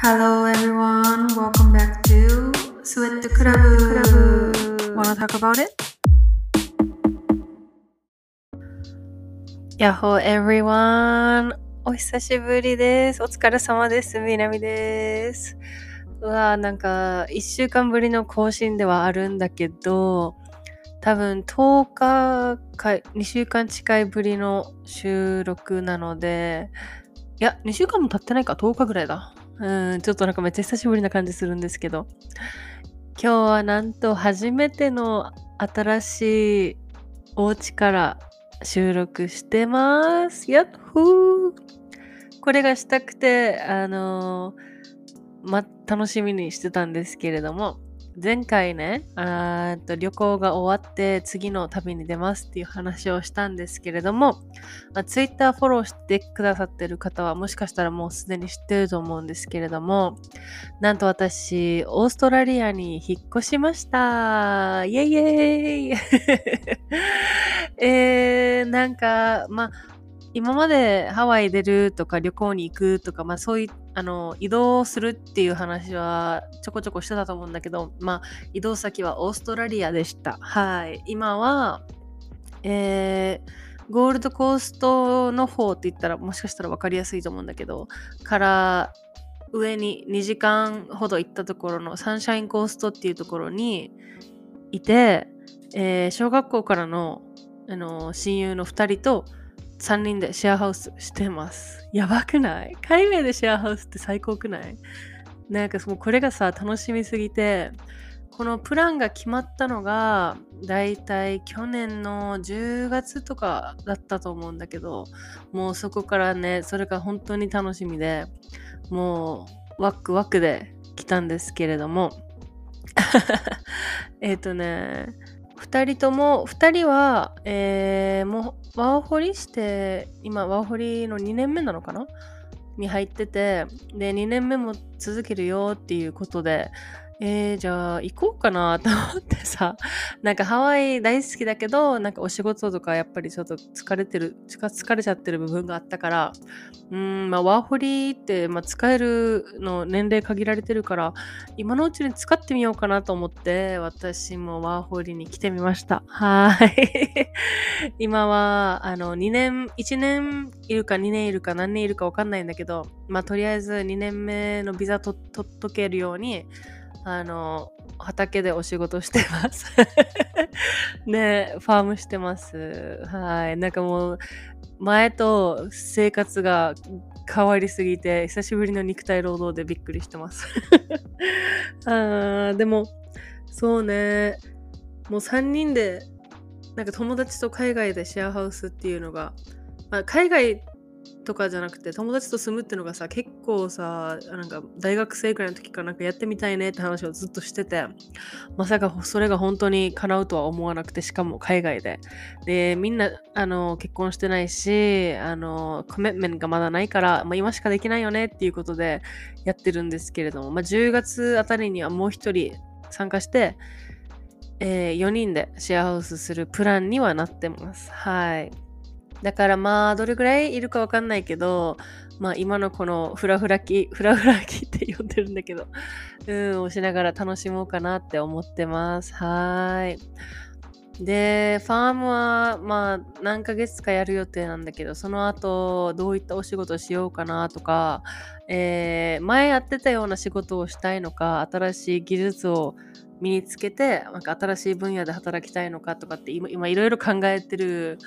Hello everyone, welcome back to Sweat Club. Wanna talk about it? やっほー everyone! お久しぶりです。お疲れ様です。みなみです。うわーなんか、1週間ぶりの更新ではあるんだけど、多分10日か2週間近いぶりの収録なので、いや、2週間も経ってないか、10日ぐらいだ。うん、ちょっとなんかめっちゃ久しぶりな感じするんですけど、今日はなんと初めての新しいお家から収録してます。やっほーこれがしたくて、あのーま、楽しみにしてたんですけれども、前回ね、あと旅行が終わって次の旅に出ますっていう話をしたんですけれども、ま、Twitter フォローしてくださってる方はもしかしたらもうすでに知ってると思うんですけれども、なんと私、オーストラリアに引っ越しました。イェイイェイ えー、なんか、まあ、今までハワイ出るとか旅行に行くとか、まあそういう、あの、移動するっていう話はちょこちょこしてたと思うんだけど、まあ移動先はオーストラリアでした。はい。今は、えー、ゴールドコーストの方って言ったらもしかしたら分かりやすいと思うんだけど、から上に2時間ほど行ったところのサンシャインコーストっていうところにいて、えー小学校からの、あの親友の2人と3人でシェアハウスしてます。やばくない？海外でシェアハウスって最高くない？なんかもうこれがさ、楽しみすぎて、このプランが決まったのが、だいたい去年の10月とかだったと思うんだけど、もうそこからね、それが本当に楽しみで、もうワクワクで来たんですけれども、えっとね、2人とも2人は、えーもうワーホリして今ワーホリの2年目なのかな？に入っててで2年目も続けるよっていうことでえー、じゃあ行こうかなと思ってさ。なんかハワイ大好きだけどなんかお仕事とかやっぱりちょっと疲れてる疲れちゃってる部分があったから。うーんまあワーホリーって、まあ、使えるの年齢限られてるから今のうちに使ってみようかなと思って私もワーホリーに来てみました。はい。今はあの2年1年いるか2年いるか何年いるか分かんないんだけどまあとりあえず2年目のビザ取っとけるようにあの畑でお仕事してます。ねファームしてます。はい。なんかもう前と生活が変わりすぎて久しぶりの肉体労働でびっくりしてます。あーでもそうね。もう3人でなんか友達と海外でシェアハウスっていうのが、まあ、海外とかじゃなくて友達と住むっていうのがさ結構さなんか大学生くらいの時からなんかやってみたいねって話をずっとしててまさかそれが本当に叶うとは思わなくてしかも海外ででみんなあの結婚してないしあのコメントメントがまだないから、まあ、今しかできないよねっていうことでやってるんですけれども、まあ、10月あたりにはもう一人参加してえー4人でシェアハウスするプランにはなってます。はい。だからまあ、どれぐらいいるかわかんないけど、まあ今のこのフラフラ期、フラフラ期 って呼んでるんだけど、うん、をしながら楽しもうかなって思ってます。はい。で、ファームはまあ何ヶ月かやる予定なんだけど、その後どういったお仕事をしようかなとか、えー前やってたような仕事をしたいのか、新しい技術を身につけてなんか新しい分野で働きたいのかとかって今いろいろ考えてる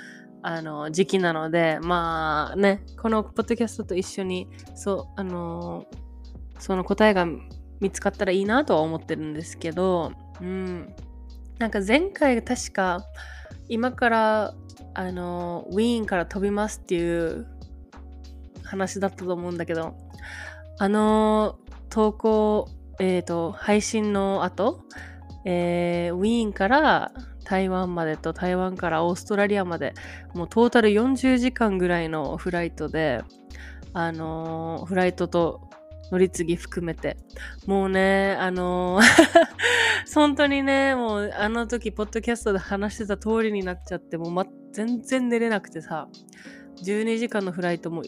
あの時期なのでまあねこのポッドキャストと一緒にそうあのその答えが見つかったらいいなとは思ってるんですけどうん。なんか前回確か今からあのウィーンから飛びますっていう話だったと思うんだけどあの投稿えっ、と配信の後、えーウィーンから台湾までと台湾からオーストラリアまでもうトータル40時間ぐらいのフライトであのーフライトと乗り継ぎ含めて。もうねあのー 本当にねもうあの時ポッドキャストで話してた通りになっちゃってもう、ま、全然寝れなくてさ12時間のフライトも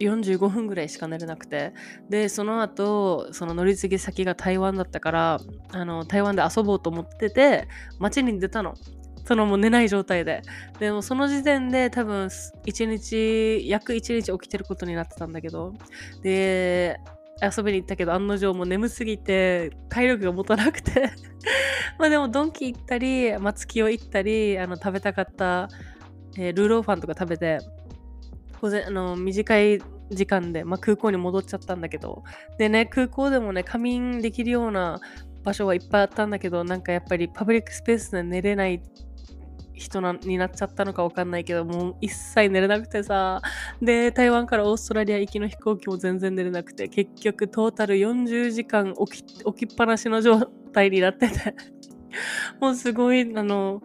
45分ぐらいしか寝れなくて。でその後その乗り継ぎ先が台湾だったからあの台湾で遊ぼうと思ってて街に出たの。そのもう寝ない状態で。でもその時点で多分1日約1日起きてることになってたんだけど。で遊びに行ったけど案の定もう眠すぎて体力が持たなくて。まあでもドンキ行ったり松木を行ったりあの食べたかった、えー、ルーローファンとか食べて午前あの短い時間で、まあ、空港に戻っちゃったんだけど。でね空港でもね仮眠できるような場所はいっぱいあったんだけどなんかやっぱりパブリックスペースで寝れない人なになっちゃったのかわかんないけどもう一切寝れなくてさ。で台湾からオーストラリア行きの飛行機も全然寝れなくて結局トータル40時間起き起きっぱなしの状態になってて。もうすごいあの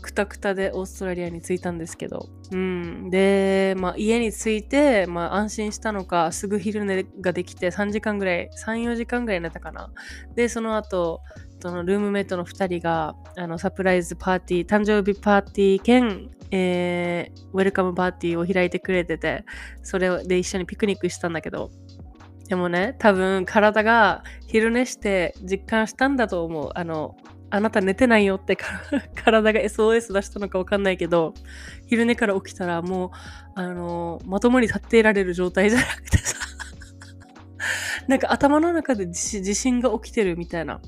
くたくたでオーストラリアに着いたんですけど、うん、で、まあ、家に着いて、まあ、安心したのかすぐ昼寝ができて3時間ぐらい34時間ぐらい寝たかな。でその後そのルームメイトの2人があのサプライズパーティー誕生日パーティー兼、えー、ウェルカムパーティーを開いてくれててそれで一緒にピクニックしたんだけど。でもね多分体が昼寝して実感したんだと思う。あのあなた寝てないよって 体が SOS 出したのか分かんないけど昼寝から起きたらもうあのまともに立っていられる状態じゃなくてさなんか頭の中で地震が起きてるみたいな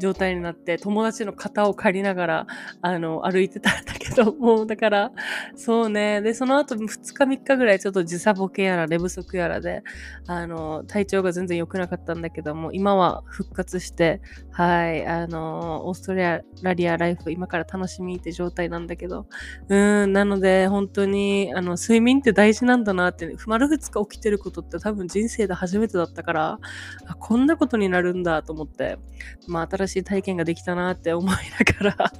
状態になって友達の肩を借りながらあの歩いてたんだけどもうだからそうね。でその後2日3日ぐらいちょっと時差ボケやら寝不足やらであの体調が全然良くなかったんだけども今は復活してはいあのオーストラリアライフ今から楽しみって状態なんだけどうんなので本当にあの睡眠って大事なんだなって丸2日起きてることって多分人生で初めてだったからあこんなことになるんだと思ってまあ新しい体験ができたなって思いながら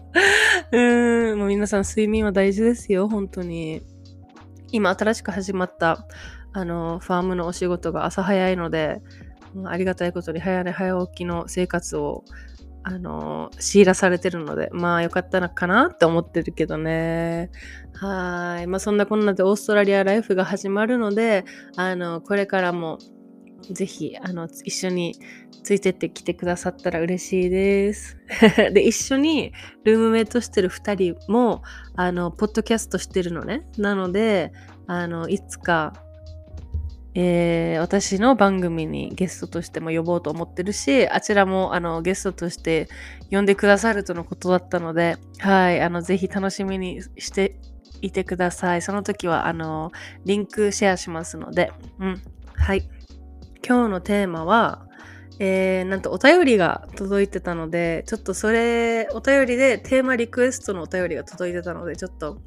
うん、もう皆さん睡眠は大事ですよ、本当に。今新しく始まったあのファームのお仕事が朝早いので、ありがたいことに早寝早起きの生活をあの強いらされてるので、まあよかったのかなって思ってるけどね。はい。まあそんなこんなでオーストラリアライフが始まるので、あの、これからもぜひ、あの、一緒についてってきてくださったら嬉しいです。で、一緒にルームメイトしてる2人も、あの、ポッドキャストしてるのね。なので、あの、いつか、えー、私の番組にゲストとしても呼ぼうと思ってるし、あちらもあのゲストとして呼んでくださるとのことだったので、はい、あのぜひ楽しみにしていてください。その時はあのリンクシェアしますので、うん、はい。今日のテーマは、えー、なんとお便りが届いてたので、ちょっとそれ、お便りでテーマリクエストのお便りが届いてたので、ちょっと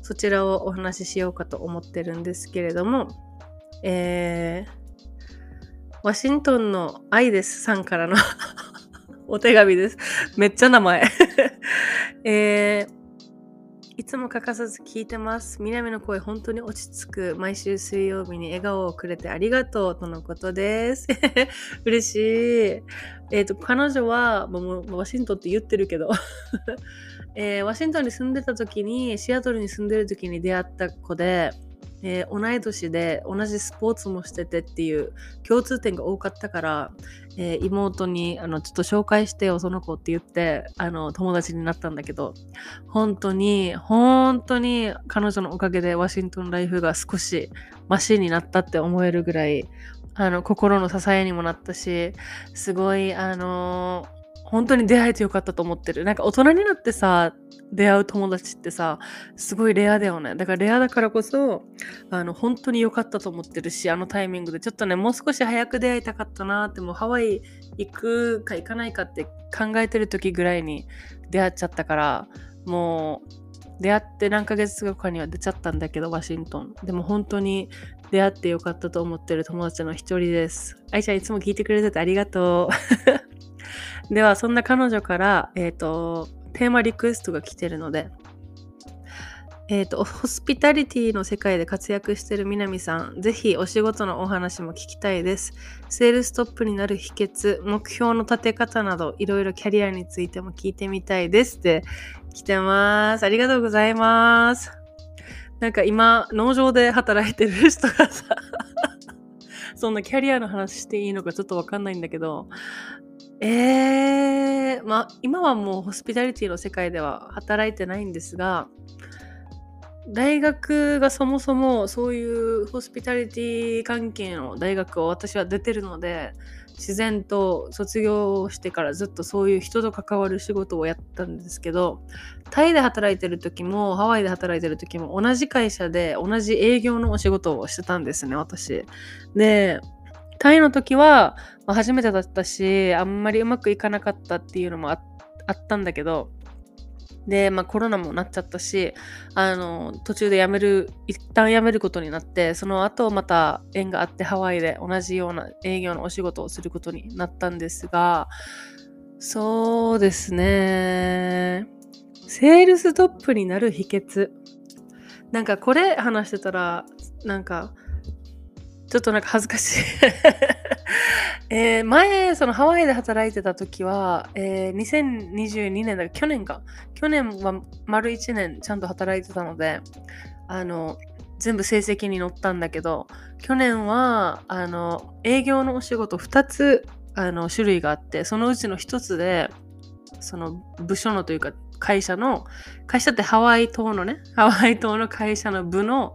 そちらをお話ししようかと思ってるんですけれども、えー、ワシントンのアイデスさんからの お手紙です。めっちゃ名前 えーいつも欠かさず聞いてます。みなみの声、本当に落ち着く。毎週水曜日に笑顔をくれてありがとうとのことです。嬉しい。えっ、ー、と、彼女は、もうワシントンって言ってるけど えー、ワシントンに住んでた時に、シアトルに住んでる時に出会った子で、えー、同い年で同じスポーツもしててっていう共通点が多かったから、えー、妹にあのちょっと紹介してよその子って言ってあの友達になったんだけど本当に本当に彼女のおかげでワシントンライフが少しマシになったって思えるぐらいあの心の支えにもなったしすごいあのー本当に出会えてよかったと思ってる。なんか大人になってさ、出会う友達ってさ、すごいレアだよね。だからレアだからこそ、あの、本当に良かったと思ってるし、あのタイミングで、ちょっとね、もう少し早く出会いたかったなって、もうハワイ行くか行かないかって考えてる時ぐらいに出会っちゃったから、もう、出会って何ヶ月後かには出ちゃったんだけど、ワシントン。でも本当に出会ってよかったと思ってる友達の一人です。愛ちゃんいつも聞いてくれててありがとう。では、そんな彼女から、えっ、ー、と、テーマリクエストが来てるので、えっ、ー、と、ホスピタリティの世界で活躍してる南さん、ぜひお仕事のお話も聞きたいです。セールストップになる秘訣、目標の立て方など、いろいろキャリアについても聞いてみたいですって来てます。ありがとうございます。なんか今、農場で働いてる人がさ そんなキャリアの話していいのかちょっとわかんないんだけど、えー、まあ今はもうホスピタリティの世界では働いてないんですが、大学がそもそもそういうホスピタリティ関係の大学を私は出てるので自然と卒業してからずっとそういう人と関わる仕事をやったんですけどタイで働いてる時もハワイで働いてる時も同じ会社で同じ営業のお仕事をしてたんですね私。でタイの時は、まあ、初めてだったしあんまりうまくいかなかったっていうのもあったんだけどで、まあ、コロナもなっちゃったしあの途中で辞める一旦辞めることになってその後また縁があってハワイで同じような営業のお仕事をすることになったんですがそうですね。セールストップになる秘訣。なんかこれ話してたらなんかちょっとなんか恥ずかしい えー、前、そのハワイで働いてた時は、えー、2022年だ去年か。去年は丸1年ちゃんと働いてたので、あの、全部成績に載ったんだけど、去年は、あの、営業のお仕事2つ、あの、種類があって、そのうちの1つで、その部署のというか、会社の、会社ってハワイ島のね、ハワイ島の会社の部の、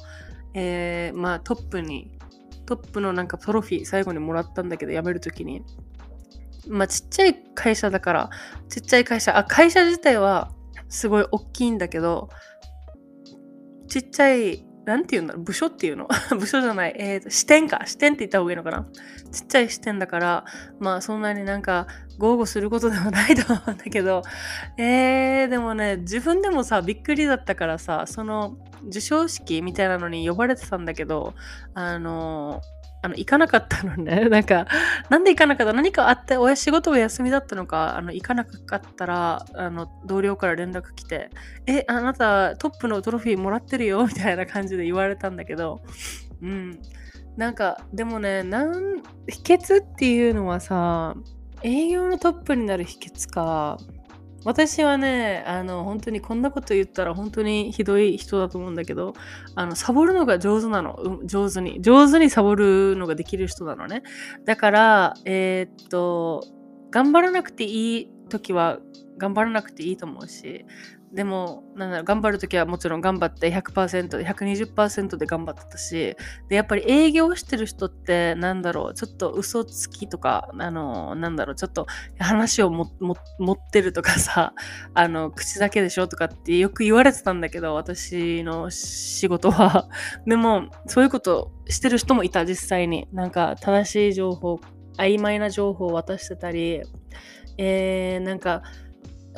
えー、まあトップにトップのなんかトロフィー最後にもらったんだけど辞める時に。まあちっちゃい会社だからちっちゃい会社あ会社自体はすごい大きいんだけどちっちゃいなんて言うんだろう部署っていうの？部署じゃない、えーと、支店か。支店って言った方がいいのかな？ちっちゃい支店だからまあそんなになんか豪語することでもないと思うんだけど。えー、でもね自分でもさびっくりだったからさその授賞式みたいなのに呼ばれてたんだけど、あの、あの行かなかったのね。なんか、なんで行かなかった何かあって、親仕事が休みだったのか、あの行かなかったら、あの同僚から連絡来て、え、あなたトップのトロフィーもらってるよ？みたいな感じで言われたんだけど、うん。なんか、でもね、なん秘訣っていうのはさ、営業のトップになる秘訣か、私はね、あの、本当にこんなこと言ったら本当にひどい人だと思うんだけど、あの、サボるのが上手なの。うん、上手に。上手にサボるのができる人なのね。だから、えー、っと、頑張らなくていい時は頑張らなくていいと思うし、でも、なんだろう、頑張るときはもちろん頑張って100%、120%で頑張ってたし、で、やっぱり営業してる人って、なんだろう、ちょっと嘘つきとか、あの、なんだろう、ちょっと話をも持ってるとかさ、あの、口だけでしょとかってよく言われてたんだけど、私の仕事は。でも、そういうことしてる人もいた、実際に。なんか、正しい情報、曖昧な情報を渡してたり、えー、なんか、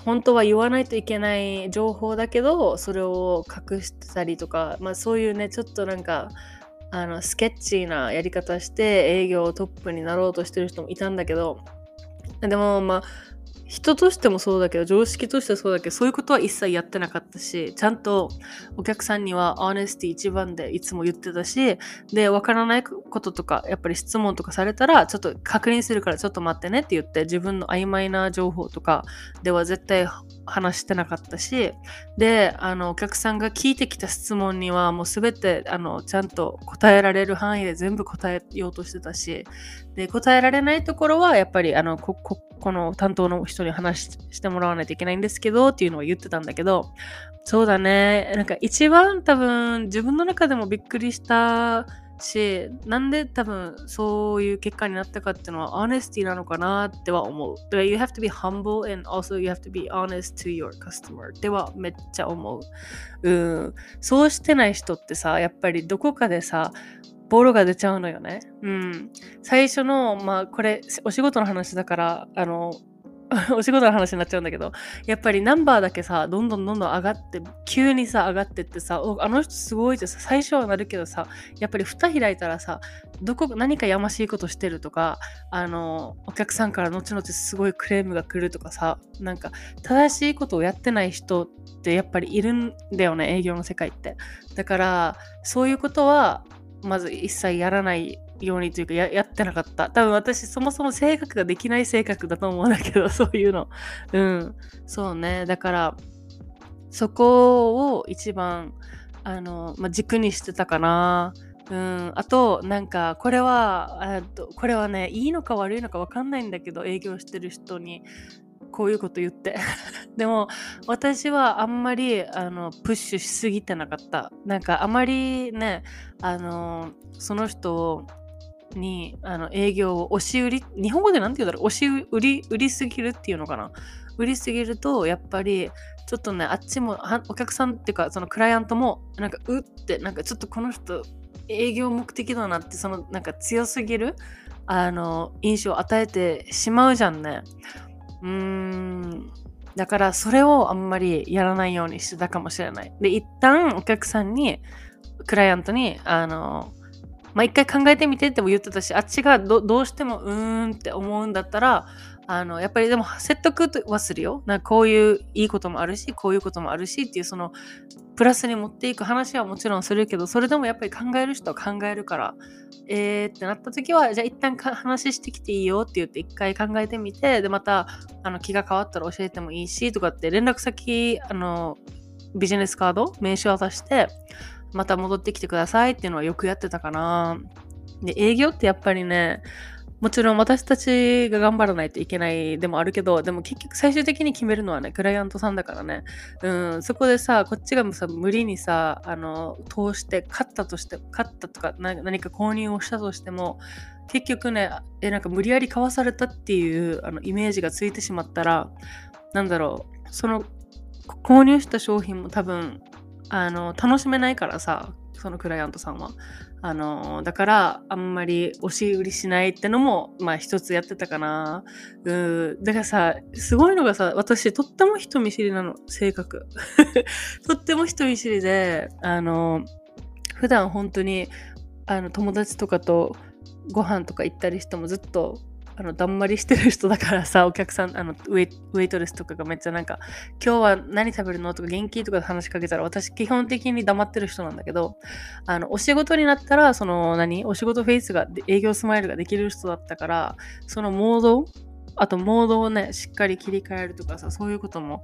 本当は言わないといけない情報だけどそれを隠してたりとか、まあ、そういうねちょっとなんかあのスケッチーなやり方して営業トップになろうとしてる人もいたんだけどでもまあ人としてもそうだけど常識としてそうだけどそういうことは一切やってなかったしちゃんとお客さんにはオネスティ一番でいつも言ってたしでわからないこととかやっぱり質問とかされたらちょっと確認するからちょっと待ってねって言って自分の曖昧な情報とかでは絶対話してなかったしであのお客さんが聞いてきた質問にはもう全てあのちゃんと答えられる範囲で全部答えようとしてたしで答えられないところはやっぱりあのここの担当の人に話してもらわないといけないんですけどっていうのを言ってたんだけどそうだねなんか一番多分自分の中でもびっくりしたし、なんで多分そういう結果になったかっていうのは honesty なのかなっては思う。だから you have to be humble and also you have to be honest to your customer ではめっちゃ思う。うん。そうしてない人ってさ、やっぱりどこかでさ、ボロが出ちゃうのよね。うん。最初の、まあこれお仕事の話だから、あの、お仕事の話になっちゃうんだけど、やっぱりナンバーだけさ、どんどんどんどん上がって、急にさ、上がってってさ、あの人すごいってさ、最初はなるけどさ、やっぱり蓋開いたらさ、どこ、何かやましいことしてるとか、あの、お客さんから後々すごいクレームが来るとかさ、なんか、正しいことをやってない人ってやっぱりいるんだよね、営業の世界って。だから、そういうことは、まず一切やらないようにというかやってなかった。多分私そもそも性格ができない性格だと思うんだけど、そういうの。うん。そうね。だから、そこを一番、あの、まあ、軸にしてたかな。うん、あと、なんか、これは、これはね、いいのか悪いのか分かんないんだけど、営業してる人にこういうこと言って。でも、私はあんまりあのプッシュしすぎてなかった。なんか、あまりね、あの、その人にあの営業を押し売り、日本語でなんて言うんだろう、押し売り、売りすぎるっていうのかな。売りすぎると、やっぱり、ちょっとね、あっちも、お客さんっていうか、そのクライアントも、なんか、うって、なんかちょっとこの人、営業目的だなって、その、なんか強すぎる、あの、印象を与えてしまうじゃんね。うーん。だから、それをあんまりやらないようにしてたかもしれない。で、一旦お客さんに、クライアントに、あの、まあ、一回考えてみてっても言ってたし、あっちがどどうしてもうーんって思うんだったら、あのやっぱりでも説得はするよ。なんかこういういいこともあるし、こういうこともあるしっていうそのプラスに持っていく話はもちろんするけど、それでもやっぱり考える人は考えるから、えーってなった時は、じゃあ一旦か話してきていいよって言って一回考えてみて、でまたあの気が変わったら教えてもいいしとかって連絡先、あのビジネスカード、名刺渡して、また戻ってきてくださいっていうのはよくやってたかな。で、営業ってやっぱりね、もちろん私たちが頑張らないといけないでもあるけど、でも結局最終的に決めるのはね、クライアントさんだからね。うん、そこでさ、こっちがさ、無理にさ、あの、通して、勝ったとして、勝ったとか、何か購入をしたとしても、結局ね、え、なんか無理やり買わされたっていうあのイメージがついてしまったら、なんだろう、その、購入した商品も多分、あの、楽しめないからさ、そのクライアントさんは。あのだからあんまり押し売りしないってのもまあ一つやってたかな。うんだからさすごいのがさ私とっても人見知りなの。性格。とっても人見知りであの普段本当にあの友達とかとご飯とか行ったりしてもずっとあのだんまりしてる人だからさお客さんあのウェイウェイトレスとかがめっちゃなんか「今日は何食べるの?」とか元気？とか話しかけたら私基本的に黙ってる人なんだけどあのお仕事になったらその何？お仕事フェイスが営業スマイルができる人だったからそのモードあとモードをねしっかり切り替えるとかさそういうことも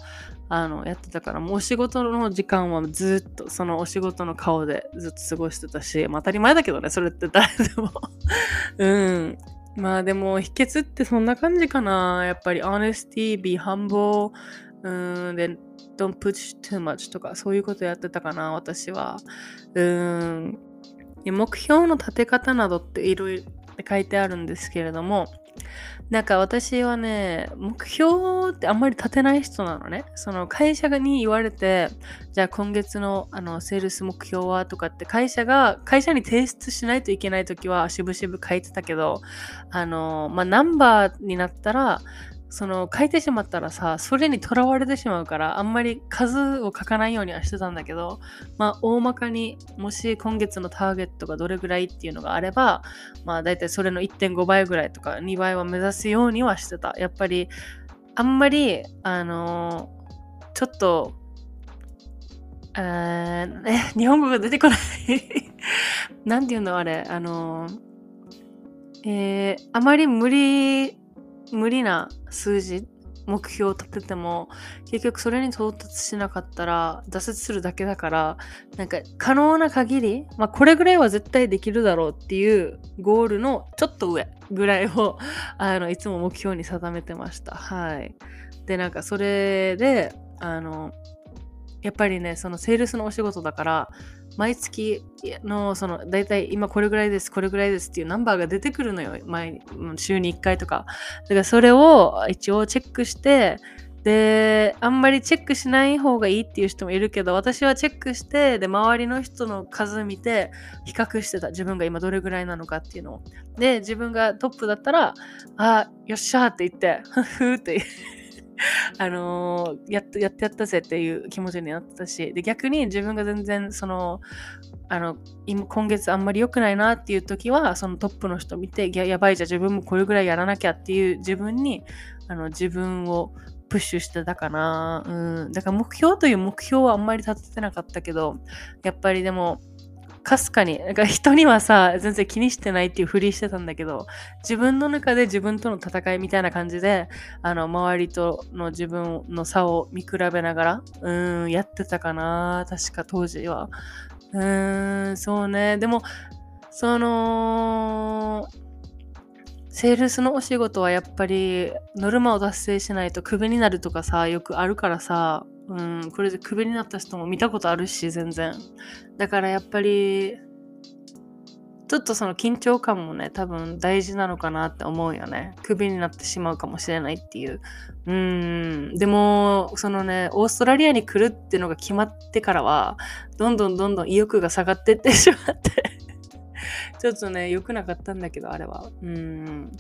あのやってたからもうお仕事の時間はずっとそのお仕事の顔でずっと過ごしてたし、まあ、当たり前だけどねそれって誰でも。うん。まあでも秘訣ってそんな感じかな。やっぱり honesty, be humble, うんで don't push too much とかそういうことやってたかな、私は。うん目標の立て方などっていろいろ書いてあるんですけれども、なんか私はね、目標ってあんまり立てない人なのね。その会社に言われて、じゃあ今月のあのセールス目標はとかって会社が、会社に提出しないといけない時はしぶしぶ書いてたけど、あの、まあ、ナンバーになったら、その書いてしまったらさ、それにとらわれてしまうから、あんまり数を書かないようにはしてたんだけど、まあ、大まかにもし今月のターゲットがどれぐらいっていうのがあれば、まあ、大体それの1.5倍ぐらいとか2倍は目指すようにはしてた。やっぱり、あんまり、あのーちょっと、あーえ、日本語が出てこない。なんていうのあれ、あのーえーあまり無理、無理な数字、目標を立てても、結局それに到達しなかったら挫折するだけだから、なんか可能な限り、まあこれぐらいは絶対できるだろうっていうゴールのちょっと上ぐらいを、あの、いつも目標に定めてました。はい。で、なんかそれで、あの、やっぱりね、そのセールスのお仕事だから、毎月の、その、大体今これぐらいです、これぐらいですっていうナンバーが出てくるのよ。毎週に1回とか。だからそれを一応チェックして、で、あんまりチェックしない方がいいっていう人もいるけど、私はチェックして、で、周りの人の数見て、比較してた。自分が今どれぐらいなのかっていうのを。で、自分がトップだったら、あ、よっしゃーって言って、ふふーって あのーやっとやってやったぜっていう気持ちになってたしで逆に自分が全然そのあの今月あんまり良くないなっていう時はそのトップの人見てややばいじゃ自分もこれぐらいやらなきゃっていう自分にあの自分をプッシュしてたかな、うん、だから目標という目標はあんまり立ててなかったけどやっぱりでもかすかになんか人にはさ全然気にしてないっていうふりしてたんだけど自分の中で自分との戦いみたいな感じであの周りとの自分の差を見比べながらうんやってたかな確か当時は。うーんそうね。でもその、セールスのお仕事はやっぱりノルマを達成しないとクビになるとかさ、よくあるからさ、うん、これでクビになった人も見たことあるし、全然。だからやっぱり、ちょっとその緊張感もね、多分大事なのかなって思うよね。クビになってしまうかもしれないっていう。うん。でも、そのね、オーストラリアに来るっていうのが決まってからは、どんどんどんどん意欲が下がってってしまって ちょっとね、良くなかったんだけど、あれは。うん。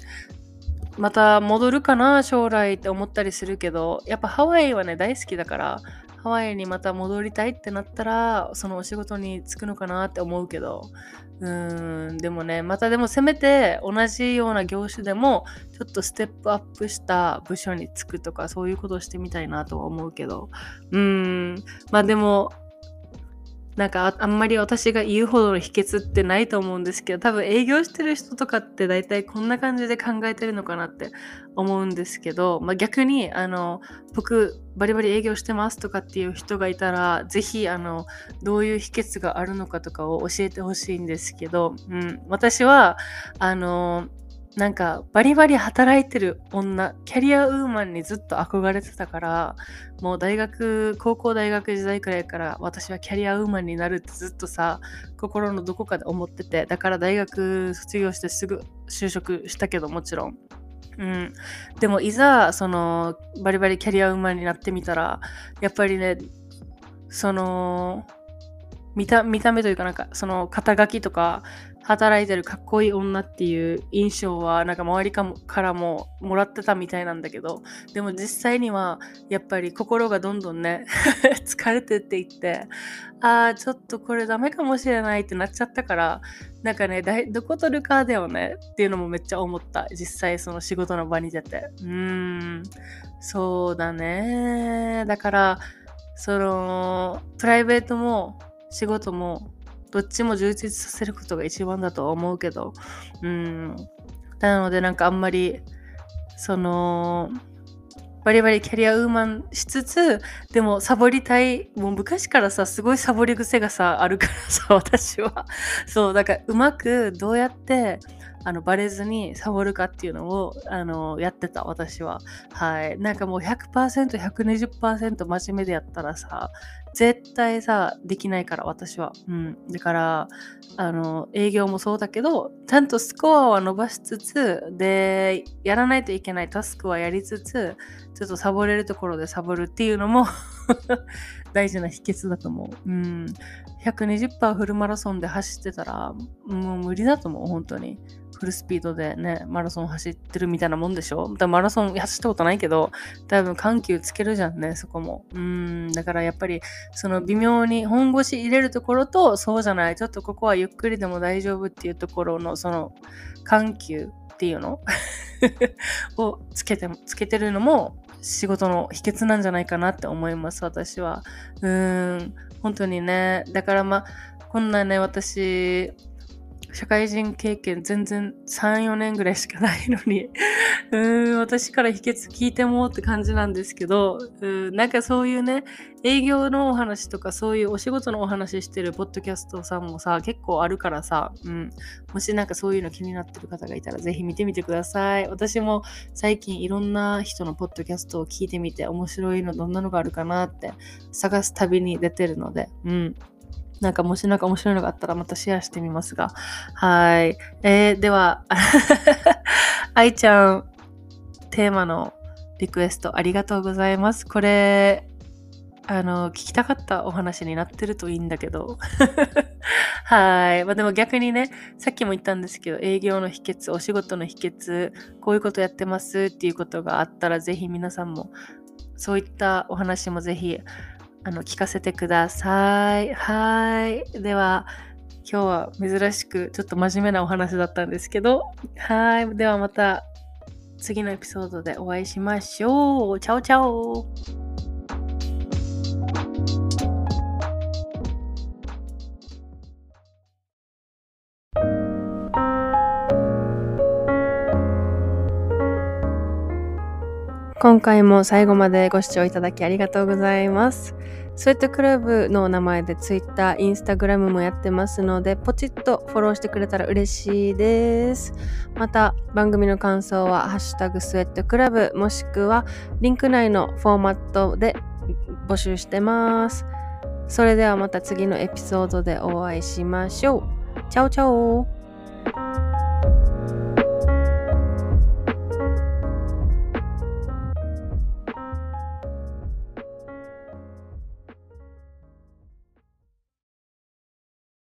また戻るかな、将来って思ったりするけど、やっぱハワイはね、大好きだから、ハワイにまた戻りたいってなったら、そのお仕事に就くのかなって思うけど、うーん、でもね、またでもせめて同じような業種でも、ちょっとステップアップした部署に就くとか、そういうことをしてみたいなとは思うけど、うーん、まあでも、なんかあんまり私が言うほどの秘訣ってないと思うんですけど多分営業してる人とかって大体こんな感じで考えてるのかなって思うんですけど、まあ、逆にあの僕バリバリ営業してますとかっていう人がいたらぜひあのどういう秘訣があるのかとかを教えてほしいんですけど、うん、私はあのなんかバリバリ働いてる女、キャリアウーマンにずっと憧れてたから、もう大学、高校大学時代くらいから私はキャリアウーマンになるってずっとさ、心のどこかで思ってて、だから大学卒業してすぐ就職したけどもちろん。うん、でもいざそのバリバリキャリアウーマンになってみたらやっぱりねその見た見た目というかなんかその肩書きとか働いてるかっこいい女っていう印象はなんか周りからももらってたみたいなんだけどでも実際にはやっぱり心がどんどんね 疲れてっていってああちょっとこれダメかもしれないってなっちゃったからなんかねどこ取るかだよねっていうのもめっちゃ思った。実際その仕事の場に出て。うーん。そうだね。だからそのプライベートも仕事もどっちも充実させることが一番だとは思うけど、うん。なのでなんかあんまり、その、バリバリキャリアウーマンしつつ、でもサボりたい、もう昔からさ、すごいサボり癖がさ、あるからさ、私は。そう、だからうまくどうやってあのバレずにサボるかっていうのをあのやってた私ははいなんかもう 100%120% 真面目でやったらさ絶対さできないから私はうんだからあの営業もそうだけどちゃんとスコアは伸ばしつつでやらないといけないタスクはやりつつちょっとサボれるところでサボるっていうのも 大事な秘訣だと思う。うん。120%フルマラソンで走ってたら、もう無理だと思う、本当に。フルスピードでね、マラソン走ってるみたいなもんでしょ？だマラソン走ったことないけど、多分緩急つけるじゃんね、そこも。うん、だからやっぱり、その微妙に本腰入れるところと、そうじゃない、ちょっとここはゆっくりでも大丈夫っていうところの、その緩急っていうの？をつけて、つけてるのも仕事の秘訣なんじゃないかなって思います、私は。うーん、本当にね。だからまあ、こんなね、私、社会人経験全然3、4年ぐらいしかないのに うーん、私から秘訣聞いてもって感じなんですけど、うん、なんかそういうね、営業のお話とかそういうお仕事のお話してるポッドキャストさんもさ、結構あるからさ、うん、もしなんかそういうの気になってる方がいたらぜひ見てみてください。私も最近いろんな人のポッドキャストを聞いてみて面白いのどんなのがあるかなって探す旅に出てるので、うん。なんかもしなんか面白いのがあったらまたシェアしてみますが。はい。えー、では、愛ちゃん、テーマのリクエストありがとうございます。これ、あの、聞きたかったお話になってるといいんだけど。はい。まあでも逆にね、さっきも言ったんですけど、営業の秘訣、お仕事の秘訣、こういうことやってますっていうことがあったら、ぜひ皆さんも、そういったお話もぜひあの聞かせてください。はい。では、今日は珍しくちょっと真面目なお話だったんですけど、はい。ではまた次のエピソードでお会いしましょう。チャオチャオ今回も最後までご視聴いただきありがとうございます。スウェットクラブの名前で Twitter、Instagram もやってますので、ポチッとフォローしてくれたら嬉しいです。また、番組の感想は、ハッシュタグスウェットクラブ、もしくは、リンク内のフォーマットで募集してます。それではまた次のエピソードでお会いしましょう。チャオチャオ